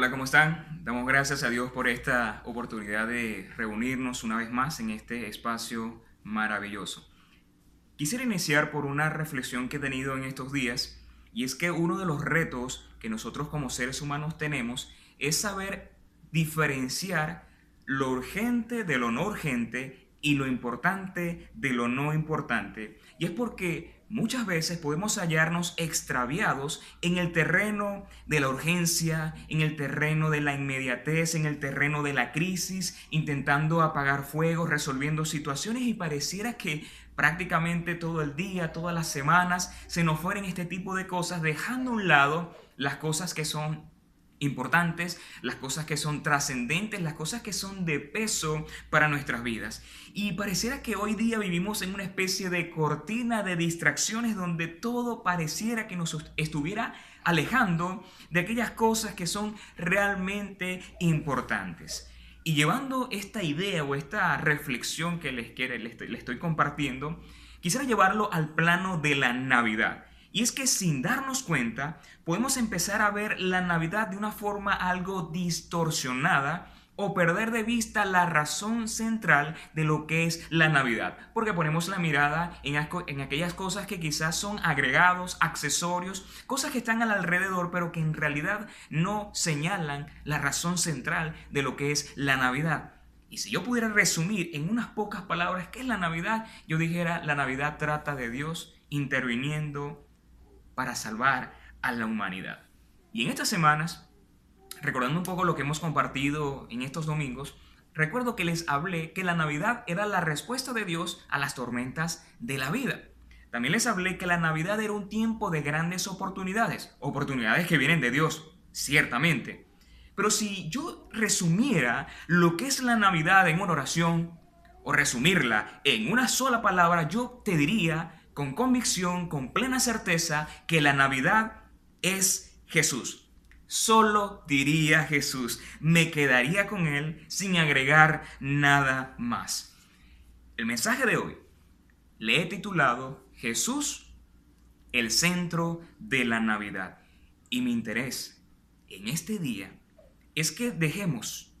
Hola, ¿cómo están? Damos gracias a Dios por esta oportunidad de reunirnos una vez más en este espacio maravilloso. Quisiera iniciar por una reflexión que he tenido en estos días y es que uno de los retos que nosotros como seres humanos tenemos es saber diferenciar lo urgente de lo no urgente y lo importante de lo no importante. Y es porque muchas veces podemos hallarnos extraviados en el terreno de la urgencia, en el terreno de la inmediatez, en el terreno de la crisis, intentando apagar fuegos, resolviendo situaciones y pareciera que prácticamente todo el día, todas las semanas, se nos fueren este tipo de cosas, dejando a un lado las cosas que son importantes, las cosas que son trascendentes, las cosas que son de peso para nuestras vidas. Y pareciera que hoy día vivimos en una especie de cortina de distracciones donde todo pareciera que nos estuviera alejando de aquellas cosas que son realmente importantes. Y llevando esta idea o esta reflexión que les, quiere, les estoy compartiendo, quisiera llevarlo al plano de la Navidad. Y es que sin darnos cuenta, podemos empezar a ver la Navidad de una forma algo distorsionada o perder de vista la razón central de lo que es la Navidad, porque ponemos la mirada en, aquellas cosas que quizás son agregados, accesorios, cosas que están al alrededor, pero que en realidad no señalan la razón central de lo que es la Navidad. Y si yo pudiera resumir en unas pocas palabras qué es la Navidad, yo dijera, la Navidad trata de Dios interviniendo para salvar a la humanidad. Y en estas semanas, recordando un poco lo que hemos compartido en estos domingos, recuerdo que les hablé que la Navidad era la respuesta de Dios a las tormentas de la vida. También les hablé que la Navidad era un tiempo de grandes oportunidades, oportunidades que vienen de Dios, ciertamente. Pero si yo resumiera lo que es la Navidad en una oración, o resumirla en una sola palabra, yo te diría con convicción, con plena certeza, que la Navidad es Jesús. Solo diría Jesús, me quedaría con Él sin agregar nada más. El mensaje de hoy le he titulado Jesús, el centro de la Navidad. Y mi interés en este día es que dejemos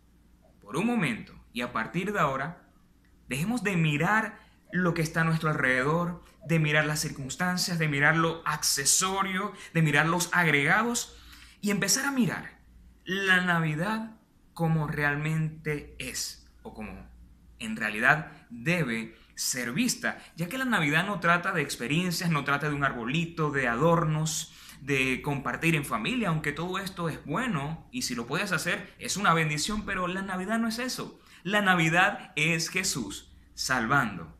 por un momento y a partir de ahora, dejemos de mirar lo que está a nuestro alrededor, de mirar las circunstancias, de mirar lo accesorio, de mirar los agregados y empezar a mirar la Navidad como realmente es o como en realidad debe ser vista, ya que la Navidad no trata de experiencias, no trata de un arbolito, de adornos, de compartir en familia, aunque todo esto es bueno y si lo puedes hacer es una bendición, pero la Navidad no es eso. La Navidad es Jesús salvando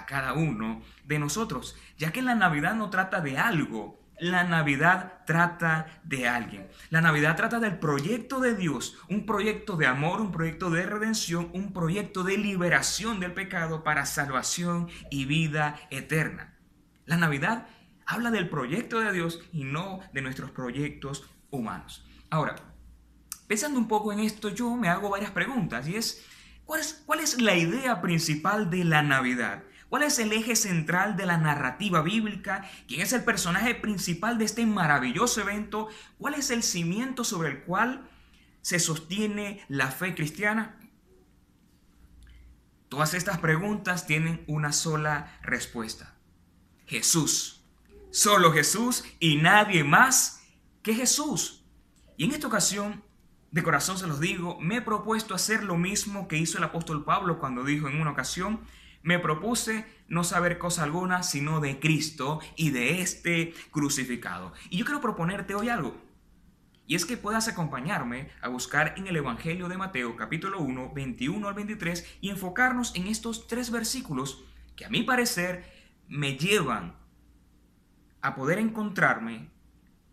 a cada uno de nosotros, ya que la Navidad no trata de algo, la Navidad trata de alguien. La Navidad trata del proyecto de Dios, un proyecto de amor, un proyecto de redención, un proyecto de liberación del pecado para salvación y vida eterna. La Navidad habla del proyecto de Dios y no de nuestros proyectos humanos. Ahora, pensando un poco en esto, yo me hago varias preguntas y es, ¿cuál es, cuál es la idea principal de la Navidad? ¿Cuál es el eje central de la narrativa bíblica? ¿Quién es el personaje principal de este maravilloso evento? ¿Cuál es el cimiento sobre el cual se sostiene la fe cristiana? Todas estas preguntas tienen una sola respuesta. Jesús. Solo Jesús y nadie más que Jesús. Y en esta ocasión, de corazón se los digo, me he propuesto hacer lo mismo que hizo el apóstol Pablo cuando dijo en una ocasión, me propuse no saber cosa alguna sino de Cristo y de este crucificado. Y yo quiero proponerte hoy algo. Y es que puedas acompañarme a buscar en el Evangelio de Mateo capítulo 1, 21 al 23 y enfocarnos en estos tres versículos que a mi parecer me llevan a poder encontrarme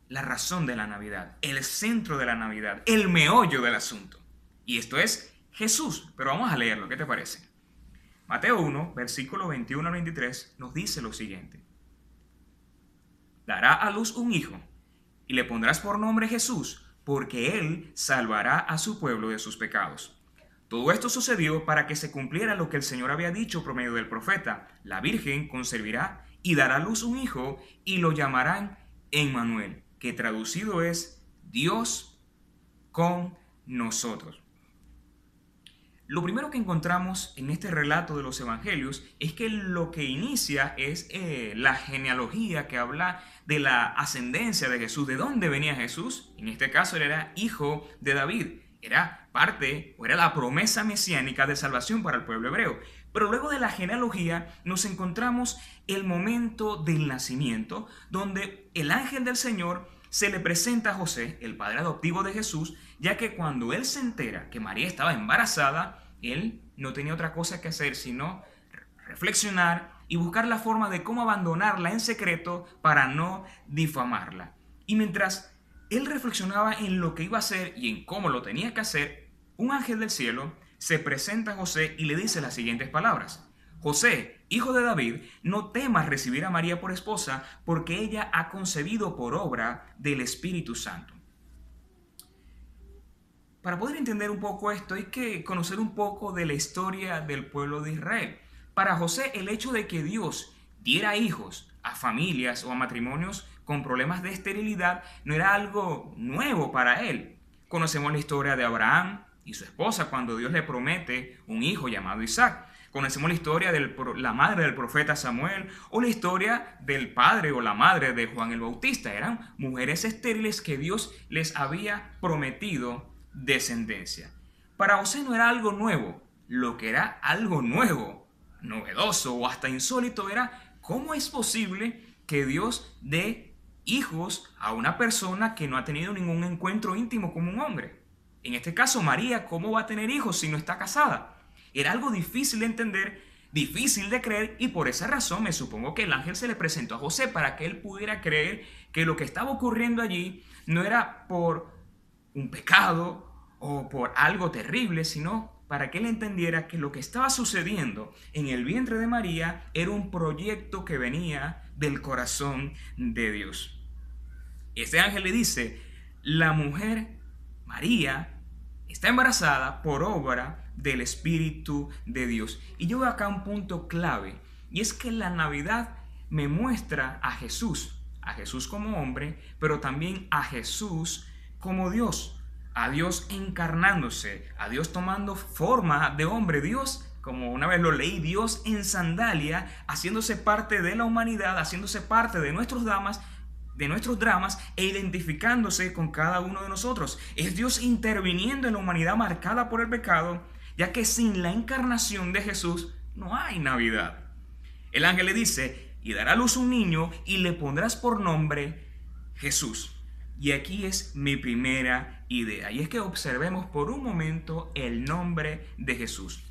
la razón de la Navidad, el centro de la Navidad, el meollo del asunto. Y esto es Jesús. Pero vamos a leerlo, ¿qué te parece? Mateo 1, versículo 21 al 23, nos dice lo siguiente. Dará a luz un hijo, y le pondrás por nombre Jesús, porque él salvará a su pueblo de sus pecados. Todo esto sucedió para que se cumpliera lo que el Señor había dicho por medio del profeta. La Virgen concebirá y dará a luz un hijo, y lo llamarán Emmanuel, que traducido es Dios con nosotros. Lo primero que encontramos en este relato de los evangelios es que lo que inicia es eh, la genealogía que habla de la ascendencia de Jesús, de dónde venía Jesús. En este caso él era hijo de David, era parte o era la promesa mesiánica de salvación para el pueblo hebreo. Pero luego de la genealogía nos encontramos el momento del nacimiento, donde el ángel del Señor se le presenta a José, el padre adoptivo de Jesús, ya que cuando él se entera que María estaba embarazada, él no tenía otra cosa que hacer sino reflexionar y buscar la forma de cómo abandonarla en secreto para no difamarla. Y mientras él reflexionaba en lo que iba a hacer y en cómo lo tenía que hacer, un ángel del cielo se presenta a José y le dice las siguientes palabras. José, hijo de David, no temas recibir a María por esposa, porque ella ha concebido por obra del Espíritu Santo. Para poder entender un poco esto hay que conocer un poco de la historia del pueblo de Israel. Para José el hecho de que Dios diera hijos a familias o a matrimonios con problemas de esterilidad no era algo nuevo para él. Conocemos la historia de Abraham y su esposa cuando Dios le promete un hijo llamado Isaac. Conocemos la historia de la madre del profeta Samuel o la historia del padre o la madre de Juan el Bautista. Eran mujeres estériles que Dios les había prometido descendencia. Para José no era algo nuevo, lo que era algo nuevo, novedoso o hasta insólito era cómo es posible que Dios dé hijos a una persona que no ha tenido ningún encuentro íntimo como un hombre. En este caso, María, ¿cómo va a tener hijos si no está casada? Era algo difícil de entender, difícil de creer y por esa razón me supongo que el ángel se le presentó a José para que él pudiera creer que lo que estaba ocurriendo allí no era por un pecado o por algo terrible, sino para que él entendiera que lo que estaba sucediendo en el vientre de María era un proyecto que venía del corazón de Dios. Este ángel le dice, la mujer María está embarazada por obra del Espíritu de Dios. Y yo veo acá un punto clave, y es que la Navidad me muestra a Jesús, a Jesús como hombre, pero también a Jesús como Dios a Dios encarnándose, a Dios tomando forma de hombre, Dios, como una vez lo leí, Dios en sandalia, haciéndose parte de la humanidad, haciéndose parte de nuestros dramas, de nuestros dramas e identificándose con cada uno de nosotros. Es Dios interviniendo en la humanidad marcada por el pecado, ya que sin la encarnación de Jesús no hay Navidad. El ángel le dice, y dará a luz un niño y le pondrás por nombre Jesús. Y aquí es mi primera idea, y es que observemos por un momento el nombre de Jesús.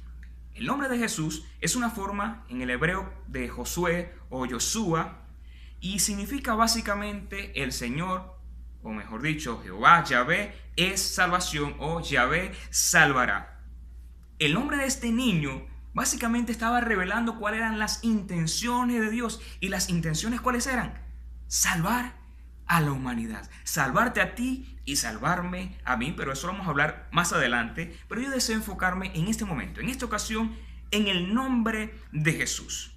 El nombre de Jesús es una forma en el hebreo de Josué o Josué y significa básicamente el Señor, o mejor dicho, Jehová, Yahvé, es salvación o Yahvé salvará. El nombre de este niño básicamente estaba revelando cuáles eran las intenciones de Dios y las intenciones cuáles eran salvar a la humanidad, salvarte a ti y salvarme a mí, pero eso lo vamos a hablar más adelante, pero yo deseo enfocarme en este momento, en esta ocasión, en el nombre de Jesús.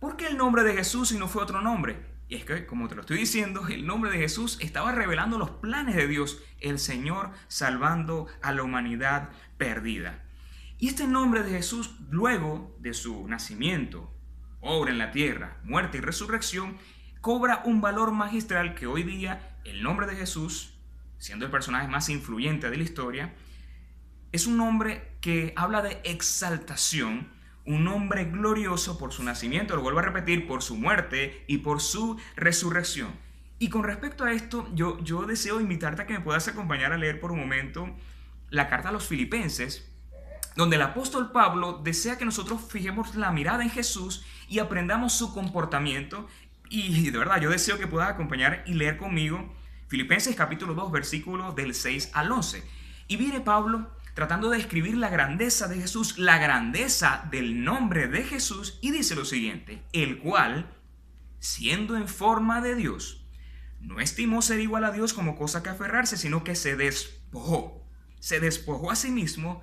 ¿Por qué el nombre de Jesús y no fue otro nombre? Y es que, como te lo estoy diciendo, el nombre de Jesús estaba revelando los planes de Dios, el Señor salvando a la humanidad perdida. Y este nombre de Jesús, luego de su nacimiento, obra en la tierra, muerte y resurrección, cobra un valor magistral que hoy día el nombre de Jesús, siendo el personaje más influyente de la historia, es un nombre que habla de exaltación, un nombre glorioso por su nacimiento, lo vuelvo a repetir, por su muerte y por su resurrección. Y con respecto a esto, yo, yo deseo invitarte a que me puedas acompañar a leer por un momento la carta a los filipenses, donde el apóstol Pablo desea que nosotros fijemos la mirada en Jesús y aprendamos su comportamiento y de verdad, yo deseo que puedas acompañar y leer conmigo Filipenses capítulo 2, versículos del 6 al 11. Y viene Pablo tratando de describir la grandeza de Jesús, la grandeza del nombre de Jesús, y dice lo siguiente, el cual, siendo en forma de Dios, no estimó ser igual a Dios como cosa que aferrarse, sino que se despojó, se despojó a sí mismo,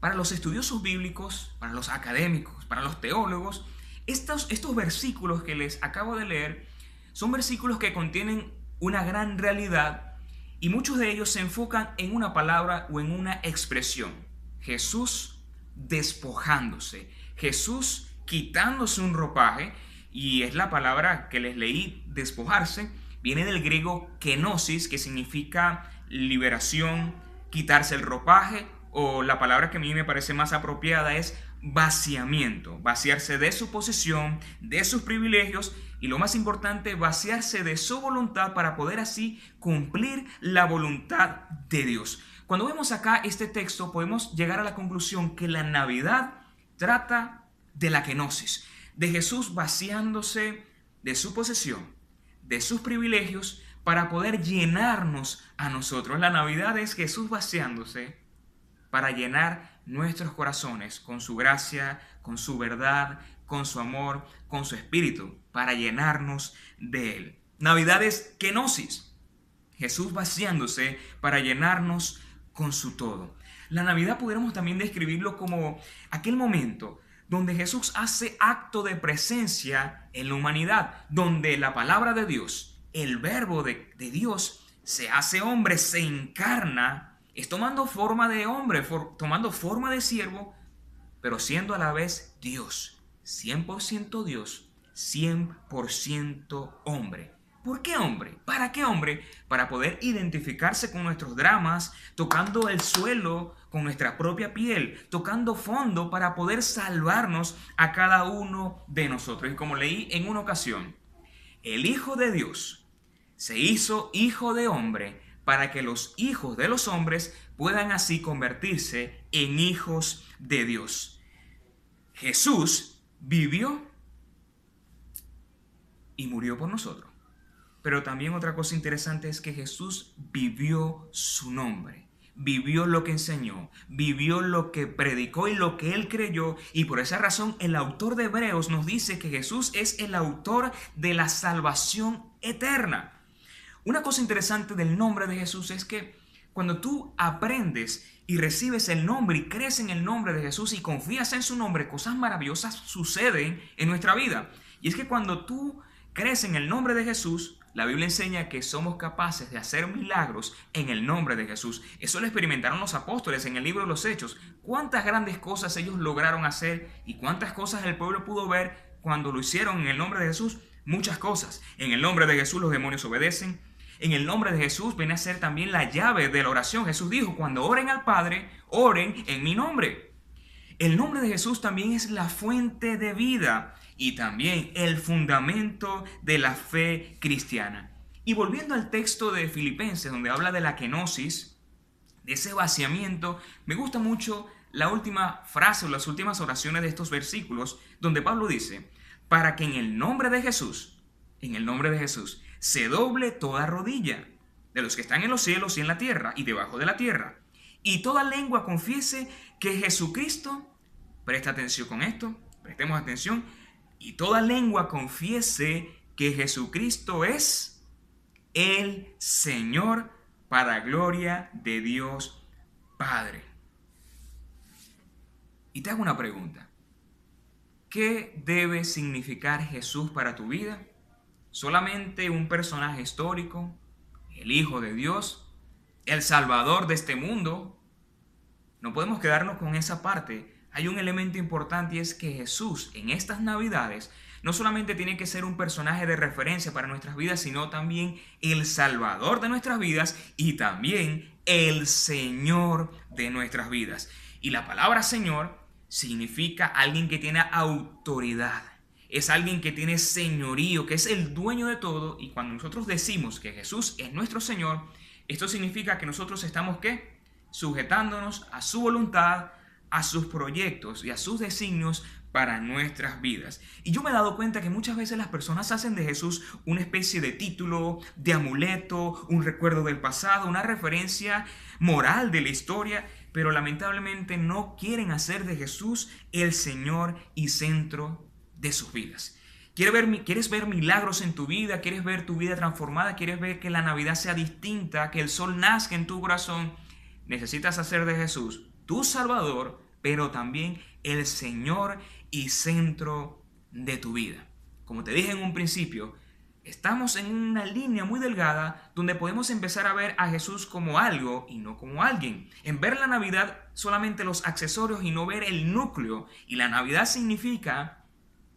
Para los estudiosos bíblicos, para los académicos, para los teólogos, estos, estos versículos que les acabo de leer son versículos que contienen una gran realidad y muchos de ellos se enfocan en una palabra o en una expresión. Jesús despojándose, Jesús quitándose un ropaje y es la palabra que les leí, despojarse, viene del griego kenosis, que significa liberación, quitarse el ropaje, o la palabra que a mí me parece más apropiada es vaciamiento, vaciarse de su posición, de sus privilegios y lo más importante, vaciarse de su voluntad para poder así cumplir la voluntad de Dios. Cuando vemos acá este texto podemos llegar a la conclusión que la Navidad trata de la kenosis, de Jesús vaciándose de su posesión, de sus privilegios, para poder llenarnos a nosotros. La Navidad es Jesús vaciándose para llenar nuestros corazones con su gracia, con su verdad, con su amor, con su espíritu, para llenarnos de Él. Navidad es kenosis, Jesús vaciándose para llenarnos con su todo. La Navidad pudiéramos también describirlo como aquel momento donde Jesús hace acto de presencia en la humanidad, donde la palabra de Dios, el verbo de, Dios, se hace hombre, se encarna, es tomando forma de hombre, tomando forma de siervo, pero siendo a la vez Dios, 100% Dios, 100% hombre. ¿Por qué hombre? ¿Para qué hombre? Para poder identificarse con nuestros dramas, tocando el suelo con nuestra propia piel, tocando fondo para poder salvarnos a cada uno de nosotros. Y como leí en una ocasión, el Hijo de Dios se hizo hijo de hombre para que los hijos de los hombres puedan así convertirse en hijos de Dios. Jesús vivió y murió por nosotros. Pero también otra cosa interesante es que Jesús vivió su nombre, vivió lo que enseñó, vivió lo que predicó y lo que él creyó. Y por esa razón el autor de Hebreos nos dice que Jesús es el autor de la salvación eterna. Una cosa interesante del nombre de Jesús es que cuando tú aprendes y recibes el nombre y crees en el nombre de Jesús y confías en su nombre, cosas maravillosas suceden en nuestra vida. Y es que cuando tú crees en el nombre de Jesús, la Biblia enseña que somos capaces de hacer milagros en el nombre de Jesús. Eso lo experimentaron los apóstoles en el libro de los Hechos. Cuántas grandes cosas ellos lograron hacer y cuántas cosas el pueblo pudo ver cuando lo hicieron en el nombre de Jesús. Muchas cosas. En el nombre de Jesús los demonios obedecen. En el nombre de Jesús viene a ser también la llave de la oración. Jesús dijo, cuando oren al Padre, oren en mi nombre. El nombre de Jesús también es la fuente de vida y también el fundamento de la fe cristiana. Y volviendo al texto de Filipenses, donde habla de la kenosis, de ese vaciamiento, me gusta mucho la última frase o las últimas oraciones de estos versículos, donde Pablo dice, para que en el nombre de Jesús, en el nombre de Jesús, se doble toda rodilla de los que están en los cielos y en la tierra y debajo de la tierra, y toda lengua confiese que Jesucristo, presta atención con esto, prestemos atención, y toda lengua confiese que Jesucristo es el Señor para gloria de Dios Padre. Y te hago una pregunta. ¿Qué debe significar Jesús para tu vida? ¿Solamente un personaje histórico? ¿El Hijo de Dios? ¿El Salvador de este mundo? No podemos quedarnos con esa parte hay un elemento importante y es que Jesús en estas navidades no solamente tiene que ser un personaje de referencia para nuestras vidas, sino también el Salvador de nuestras vidas y también el Señor de nuestras vidas. Y la palabra Señor significa alguien que tiene autoridad. Es alguien que tiene señorío, que es el dueño de todo. Y cuando nosotros decimos que Jesús es nuestro Señor, esto significa que nosotros estamos Sujetándonos a su voluntad, a sus proyectos y a sus designios para nuestras vidas. Y yo me he dado cuenta que muchas veces las personas hacen de Jesús una especie de título, de amuleto, un recuerdo del pasado, una referencia moral de la historia, pero lamentablemente no quieren hacer de Jesús el Señor y centro de sus vidas. ¿Quieres ver, ¿Quieres ver milagros en tu vida? ¿Quieres ver tu vida transformada? ¿Quieres ver que la Navidad sea distinta? ¿Que el sol nazca en tu corazón? Necesitas hacer de Jesús tu Salvador, pero también el Señor y centro de tu vida. Como te dije en un principio, estamos en una línea muy delgada donde podemos empezar a ver a Jesús como algo y no como alguien. En ver la Navidad solamente los accesorios y no ver el núcleo. Y la Navidad significa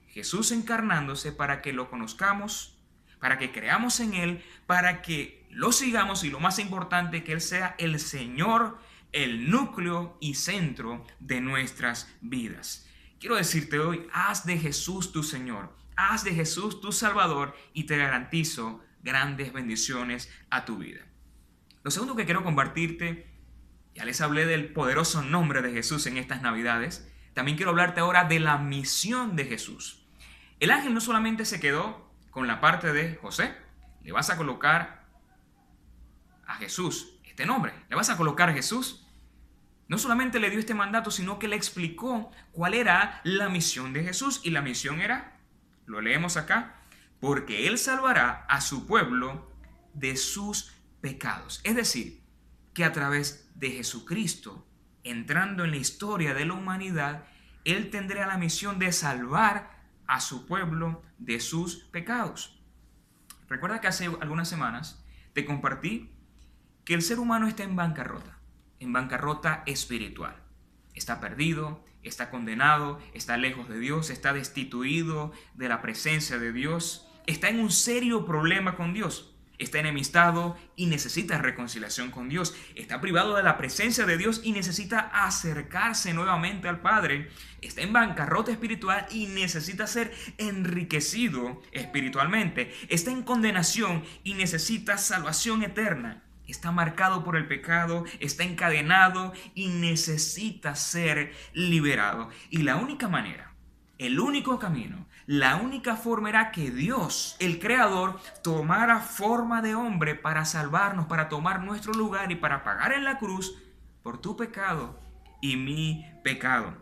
Jesús encarnándose para que lo conozcamos, para que creamos en Él, para que lo sigamos y lo más importante, que Él sea el Señor, el núcleo y centro de nuestras vidas. Quiero decirte hoy, haz de Jesús tu Señor, haz de Jesús tu Salvador y te garantizo grandes bendiciones a tu vida. Lo segundo que quiero compartirte, ya les hablé del poderoso nombre de Jesús en estas Navidades, también quiero hablarte ahora de la misión de Jesús. El ángel no solamente se quedó con la parte de José, le vas a colocar a Jesús este nombre, le vas a colocar a Jesús no solamente le dio este mandato, sino que le explicó cuál era la misión de Jesús. Y la misión era, lo leemos acá, porque Él salvará a su pueblo de sus pecados. Es decir, que a través de Jesucristo, entrando en la historia de la humanidad, Él tendrá la misión de salvar a su pueblo de sus pecados. Recuerda que hace algunas semanas te compartí que el ser humano está en bancarrota en bancarrota espiritual. Está perdido, está condenado, está lejos de Dios, está destituido de la presencia de Dios, está en un serio problema con Dios, está enemistado y necesita reconciliación con Dios, está privado de la presencia de Dios y necesita acercarse nuevamente al Padre, está en bancarrota espiritual y necesita ser enriquecido espiritualmente, está en condenación y necesita salvación eterna. Está marcado por el pecado, está encadenado y necesita ser liberado. Y la única manera, el único camino, la única forma era que Dios, el Creador, tomara forma de hombre para salvarnos, para tomar nuestro lugar y para pagar en la cruz por tu pecado y mi pecado.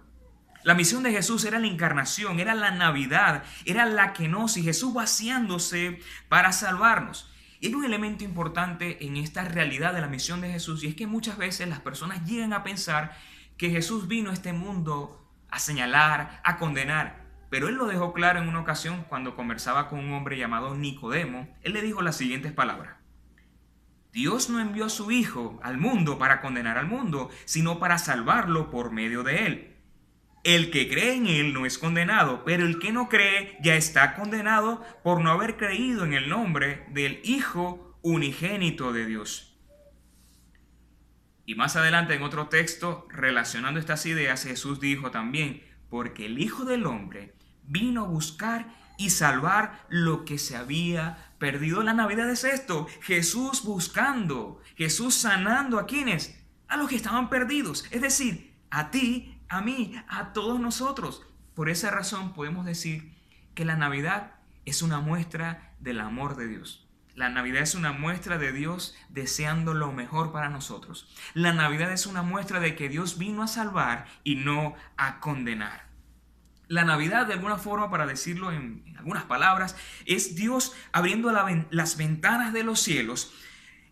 La misión de Jesús era la encarnación, era la Navidad, era la kenosis, Jesús vaciándose para salvarnos. Y hay un elemento importante en esta realidad de la misión de Jesús y es que muchas veces las personas llegan a pensar que Jesús vino a este mundo a señalar, a condenar. Pero él lo dejó claro en una ocasión cuando conversaba con un hombre llamado Nicodemo. Él le dijo las siguientes palabras. Dios no envió a su Hijo al mundo para condenar al mundo, sino para salvarlo por medio de él. El que cree en Él no es condenado, pero el que no cree ya está condenado por no haber creído en el nombre del Hijo unigénito de Dios. Y más adelante en otro texto, relacionando estas ideas, Jesús dijo también, porque el Hijo del Hombre vino a buscar y salvar lo que se había perdido. La Navidad es esto, Jesús buscando, Jesús sanando a quienes, a los que estaban perdidos, es decir, a ti a mí, a todos nosotros. Por esa razón podemos decir que la Navidad es una muestra del amor de Dios. La Navidad es una muestra de Dios deseando lo mejor para nosotros. La Navidad es una muestra de que Dios vino a salvar y no a condenar. La Navidad, de alguna forma, para decirlo en, algunas palabras, es Dios abriendo las ventanas de los cielos.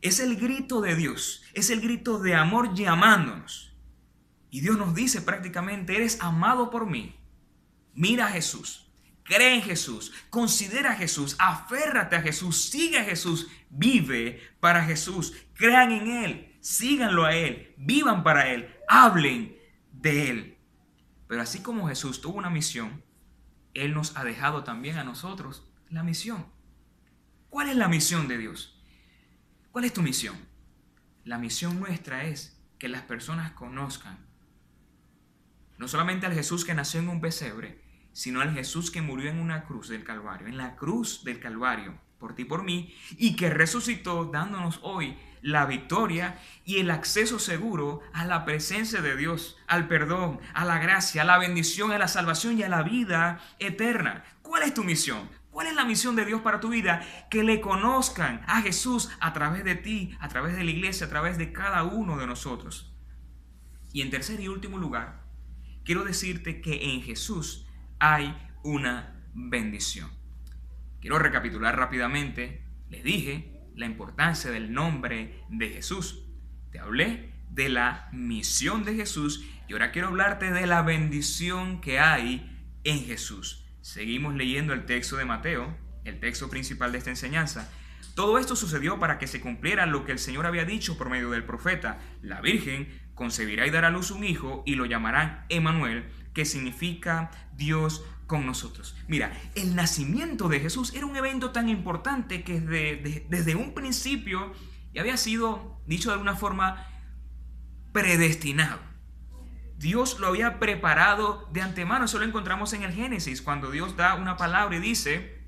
Es el grito de Dios, es el grito de amor llamándonos. Y Dios nos dice prácticamente, eres amado por mí. Mira a Jesús, cree en Jesús, considera a Jesús, aférrate a Jesús, sigue a Jesús, vive para Jesús, crean en Él, síganlo a Él, vivan para Él, hablen de Él. Pero así como Jesús tuvo una misión, Él nos ha dejado también a nosotros la misión. ¿Cuál es la misión de Dios? ¿Cuál es tu misión? La misión nuestra es que las personas conozcan no solamente al Jesús que nació en un pesebre, sino al Jesús que murió en una cruz del Calvario, en la cruz del Calvario, por ti y por mí, y que resucitó dándonos hoy la victoria y el acceso seguro a la presencia de Dios, al perdón, a la gracia, a la bendición, a la salvación y a la vida eterna. ¿Cuál es tu misión? ¿Cuál es la misión de Dios para tu vida? Que le conozcan a Jesús a través de ti, a través de la iglesia, a través de cada uno de nosotros. Y en tercer y último lugar, quiero decirte que en Jesús hay una bendición. Quiero recapitular rápidamente. Les dije la importancia del nombre de Jesús. Te hablé de la misión de Jesús y ahora quiero hablarte de la bendición que hay en Jesús. Seguimos leyendo el texto de Mateo, el texto principal de esta enseñanza. Todo esto sucedió para que se cumpliera lo que el Señor había dicho por medio del profeta. La Virgen concebirá y dará a luz un hijo y lo llamarán Emanuel, que significa Dios con nosotros. Mira, el nacimiento de Jesús era un evento tan importante que desde, desde un principio ya había sido, dicho de alguna forma, predestinado. Dios lo había preparado de antemano. Eso lo encontramos en el Génesis, cuando Dios da una palabra y dice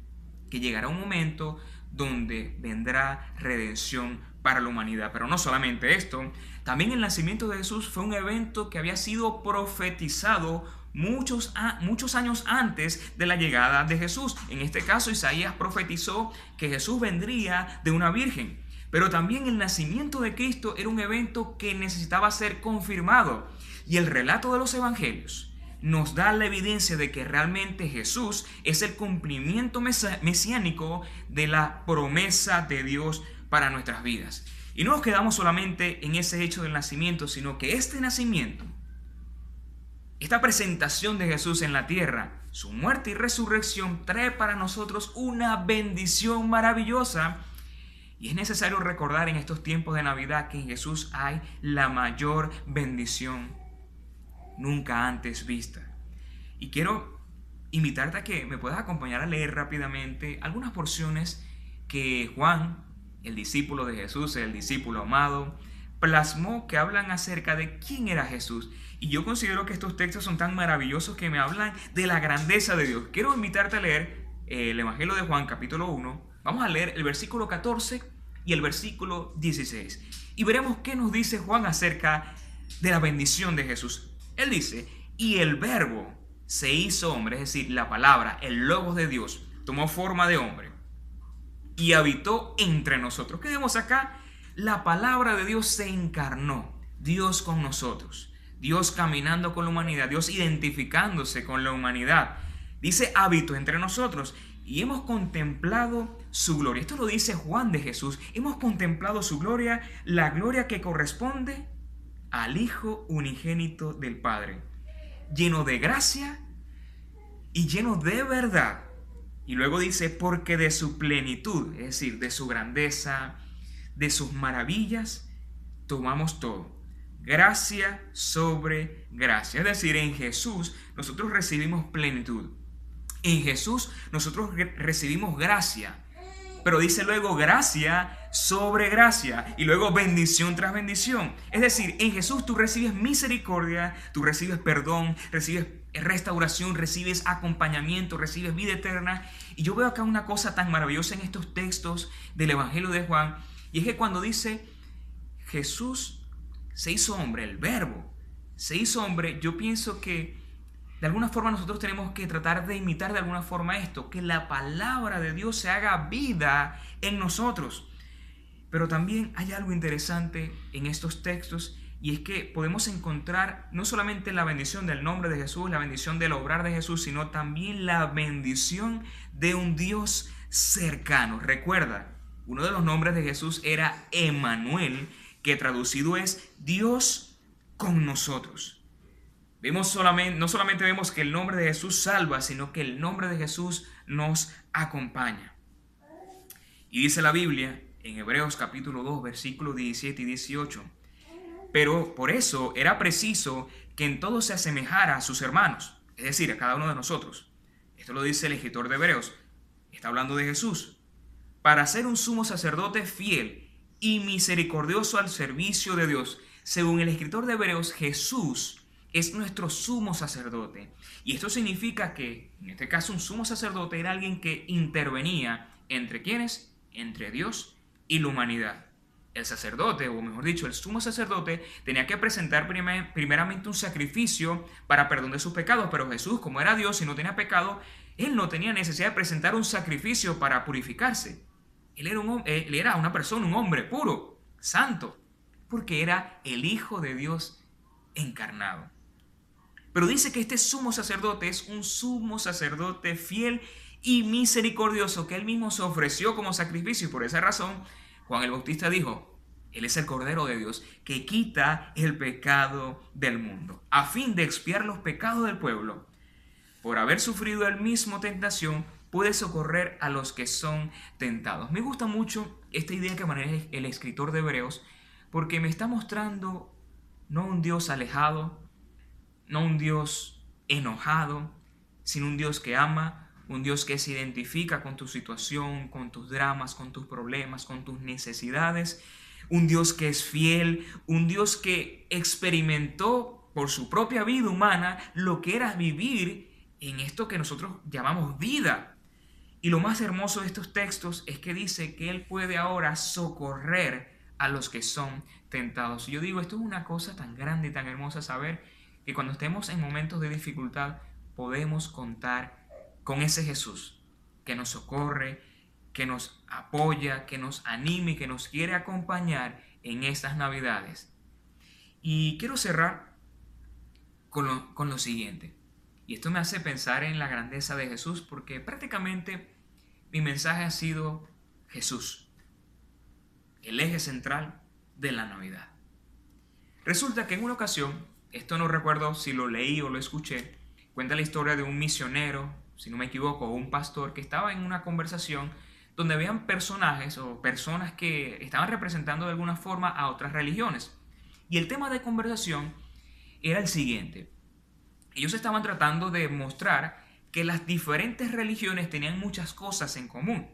que llegará un momento donde vendrá redención para la humanidad. Pero no solamente esto, también el nacimiento de Jesús fue un evento que había sido profetizado muchos, muchos años antes de la llegada de Jesús. En este caso, Isaías profetizó que Jesús vendría de una virgen. Pero también el nacimiento de Cristo era un evento que necesitaba ser confirmado. Y el relato de los evangelios nos da la evidencia de que realmente Jesús es el cumplimiento mesiánico de la promesa de Dios para nuestras vidas. Y no nos quedamos solamente en ese hecho del nacimiento, sino que este nacimiento esta presentación de Jesús en la tierra, su muerte y resurrección, trae para nosotros una bendición maravillosa. Y es necesario recordar en estos tiempos de Navidad que en Jesús hay la mayor bendición nunca antes vista. Y quiero invitarte a que me puedas acompañar a leer rápidamente algunas porciones que Juan, el discípulo de Jesús, el discípulo amado, plasmó que hablan acerca de quién era Jesús y yo considero que estos textos son tan maravillosos que me hablan de la grandeza de Dios. Quiero invitarte a leer eh, el Evangelio de Juan capítulo 1. Vamos a leer el versículo 14 y el versículo 16. Y veremos qué nos dice Juan acerca de la bendición de Jesús. Él dice, y el verbo se hizo hombre, es decir, la palabra, el lobo de Dios, tomó forma de hombre y habitó entre nosotros. ¿Qué vemos acá? La palabra de Dios se encarnó, Dios con nosotros. Dios caminando con la humanidad, Dios identificándose con la humanidad. Dice hábito entre nosotros y hemos contemplado su gloria. Esto lo dice Juan de Jesús. Hemos contemplado su gloria, la gloria que corresponde al Hijo unigénito del Padre, lleno de gracia y lleno de verdad. Y luego dice, porque de su plenitud, es decir, de su grandeza, de sus maravillas, tomamos todo gracia sobre gracia. Es decir, en Jesús nosotros recibimos plenitud. En Jesús nosotros recibimos gracia. Pero dice luego gracia sobre gracia y luego bendición tras bendición. Es decir, en Jesús tú recibes misericordia, tú recibes perdón, recibes restauración, recibes acompañamiento, recibes vida eterna. Y yo veo acá una cosa tan maravillosa en estos textos del Evangelio de Juan, y es que cuando dice Jesús se hizo hombre, el verbo se hizo hombre, yo pienso que de alguna forma nosotros tenemos que tratar de imitar de alguna forma esto, que la palabra de Dios se haga vida en nosotros. Pero también hay algo interesante en estos textos y es que podemos encontrar no solamente la bendición del nombre de Jesús, la bendición del obrar de Jesús, sino también la bendición de un Dios cercano. Recuerda, uno de los nombres de Jesús era Emanuel, que traducido es Dios con nosotros. Vemos solamente, no solamente vemos que el nombre de Jesús salva, sino que el nombre de Jesús nos acompaña. Y dice la Biblia en Hebreos capítulo 2, versículos 17 y 18, pero por eso era preciso que en todo se asemejara a sus hermanos, es decir, a cada uno de nosotros. Esto lo dice el escritor de Hebreos, está hablando de Jesús, para ser un sumo sacerdote fiel y misericordioso al servicio de Dios. Según el escritor de Hebreos, Jesús es nuestro sumo sacerdote. Y esto significa que, en este caso, un sumo sacerdote era alguien que intervenía entre quienes? Entre Dios y la humanidad. el sacerdote, o mejor dicho, el sumo sacerdote, tenía que presentar primeramente un sacrificio para perdón de sus pecados, pero Jesús, como era Dios y no tenía pecado, él no tenía necesidad de presentar un sacrificio para purificarse. Él era, un, él era una persona, un hombre puro, santo, porque era el Hijo de Dios encarnado. Pero dice que este sumo sacerdote es un sumo sacerdote fiel y misericordioso que él mismo se ofreció como sacrificio y por esa razón Juan el Bautista dijo, Él es el Cordero de Dios que quita el pecado del mundo, a fin de expiar los pecados del pueblo. Por haber sufrido el mismo tentación, puede socorrer a los que son tentados. Me gusta mucho esta idea que maneja el escritor de Hebreos, porque me está mostrando no un Dios alejado, no un Dios enojado, sino un Dios que ama, un Dios que se identifica con tu situación, con tus dramas, con tus problemas, con tus necesidades, un Dios que es fiel, un Dios que experimentó por su propia vida humana lo que era vivir en esto que nosotros llamamos vida. Y lo más hermoso de estos textos es que dice que Él puede ahora socorrer a los que son tentados. Y yo digo, esto es una cosa tan grande y tan hermosa saber que cuando estemos en momentos de dificultad podemos contar con ese Jesús que nos socorre, que nos apoya, que nos anima y que nos quiere acompañar en estas Navidades. Y quiero cerrar con lo, con lo siguiente. Y esto me hace pensar en la grandeza de Jesús porque prácticamente mi mensaje ha sido Jesús, el eje central de la Navidad. Resulta que en una ocasión, esto no recuerdo si lo leí o lo escuché, cuenta la historia de un misionero si no me equivoco, un pastor que estaba en una conversación donde habían personajes o personas que estaban representando de alguna forma a otras religiones. Y el tema de conversación era el siguiente. Ellos estaban tratando de mostrar que las diferentes religiones tenían muchas cosas en común.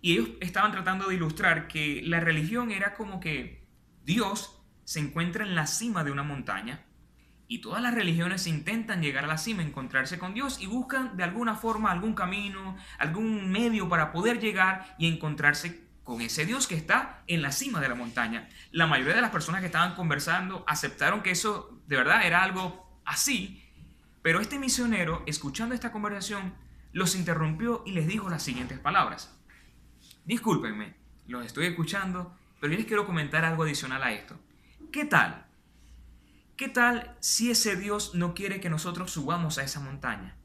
Y ellos estaban tratando de ilustrar que la religión era como que Dios se encuentra en la cima de una montaña y todas las religiones intentan llegar a la cima, encontrarse con Dios y buscan de alguna forma algún camino, algún medio para poder llegar y encontrarse con ese Dios que está en la cima de la montaña. La mayoría de las personas que estaban conversando aceptaron que eso de verdad era algo así, pero este misionero, escuchando esta conversación, los interrumpió y les dijo las siguientes palabras. Discúlpenme, los estoy escuchando, pero yo les quiero comentar algo adicional a esto. ¿Qué tal ¿Qué tal si ese Dios no quiere que nosotros subamos a esa montaña?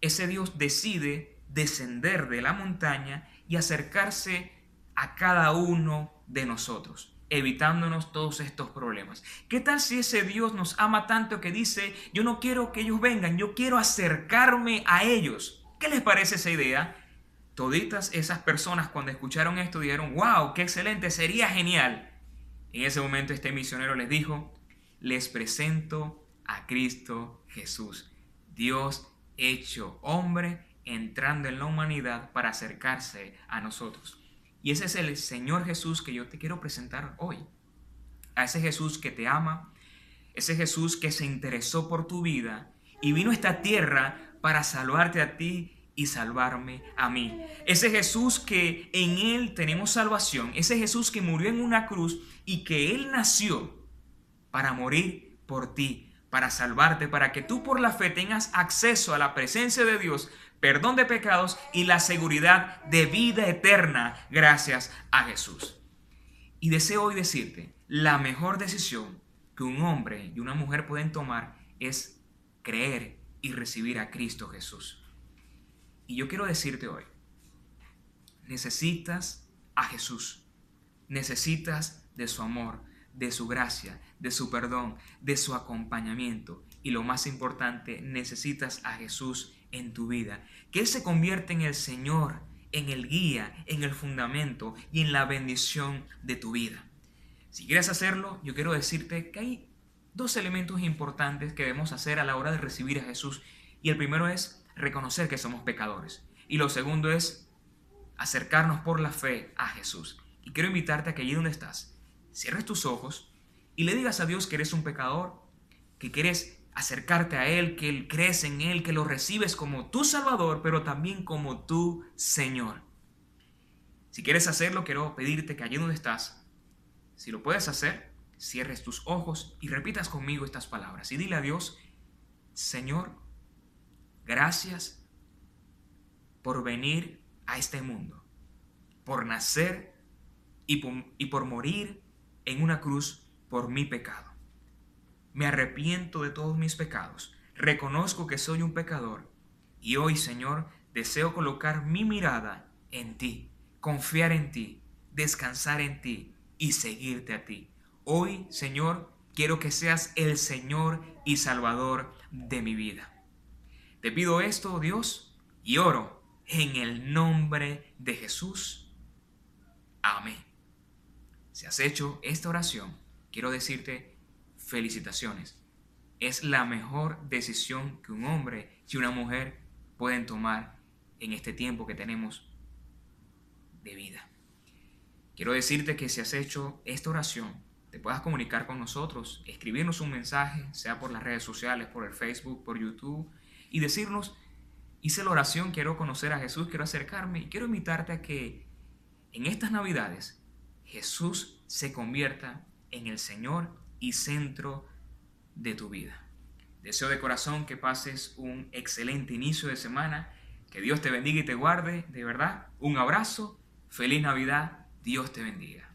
Ese Dios decide descender de la montaña y acercarse a cada uno de nosotros, evitándonos todos estos problemas. ¿Qué tal si ese Dios nos ama tanto que dice, yo no quiero que ellos vengan, yo quiero acercarme a ellos? ¿Qué les parece esa idea? Toditas esas personas cuando escucharon esto dijeron, wow, qué excelente, sería genial. En ese momento este misionero les dijo, les presento a Cristo Jesús, Dios hecho hombre, entrando en la humanidad para acercarse a nosotros. Y ese es el Señor Jesús que yo te quiero presentar hoy. A ese Jesús que te ama, ese Jesús que se interesó por tu vida y vino a esta tierra para salvarte a ti y salvarme a mí. Ese Jesús que en Él tenemos salvación, ese Jesús que murió en una cruz y que Él nació para morir por ti, para salvarte, para que tú por la fe tengas acceso a la presencia de Dios, perdón de pecados y la seguridad de vida eterna gracias a Jesús. Y deseo hoy decirte, la mejor decisión que un hombre y una mujer pueden tomar es creer y recibir a Cristo Jesús. Y yo quiero decirte hoy, necesitas a Jesús, necesitas de su amor, de su gracia, de su perdón, de su acompañamiento. Y lo más importante, necesitas a Jesús en tu vida. Que Él se convierta en el Señor, en el guía, en el fundamento y en la bendición de tu vida. Si quieres hacerlo, yo quiero decirte que hay dos elementos importantes que debemos hacer a la hora de recibir a Jesús. Y el primero es reconocer que somos pecadores. Y lo segundo es acercarnos por la fe a Jesús. Y quiero invitarte a que allí donde estás, cierres tus ojos y le digas a Dios que eres un pecador, que quieres acercarte a Él, que Él crees en Él, que lo recibes como tu Salvador, pero también como tu Señor. Si quieres hacerlo, quiero pedirte que allí donde estás, si lo puedes hacer, cierres tus ojos y repitas conmigo estas palabras y dile a Dios, Señor, gracias por venir a este mundo, por nacer y por, y por morir en una cruz por mi pecado. Me arrepiento de todos mis pecados, reconozco que soy un pecador y hoy, Señor, deseo colocar mi mirada en ti, confiar en ti, descansar en ti y seguirte a ti. Hoy, Señor, quiero que seas el Señor y Salvador de mi vida. Te pido esto, Dios, y oro en el nombre de Jesús. Amén. Si has hecho esta oración, quiero decirte felicitaciones. Es la mejor decisión que un hombre y una mujer pueden tomar en este tiempo que tenemos de vida. Quiero decirte que si has hecho esta oración, te puedas comunicar con nosotros, escribirnos un mensaje, sea por las redes sociales, por el Facebook, por YouTube, y decirnos, hice la oración, quiero conocer a Jesús, quiero acercarme y quiero invitarte a que en estas navidades Jesús se convierta en el Señor y centro de tu vida. Deseo de corazón que pases un excelente inicio de semana, que Dios te bendiga y te guarde, de verdad. Un abrazo, feliz Navidad, Dios te bendiga.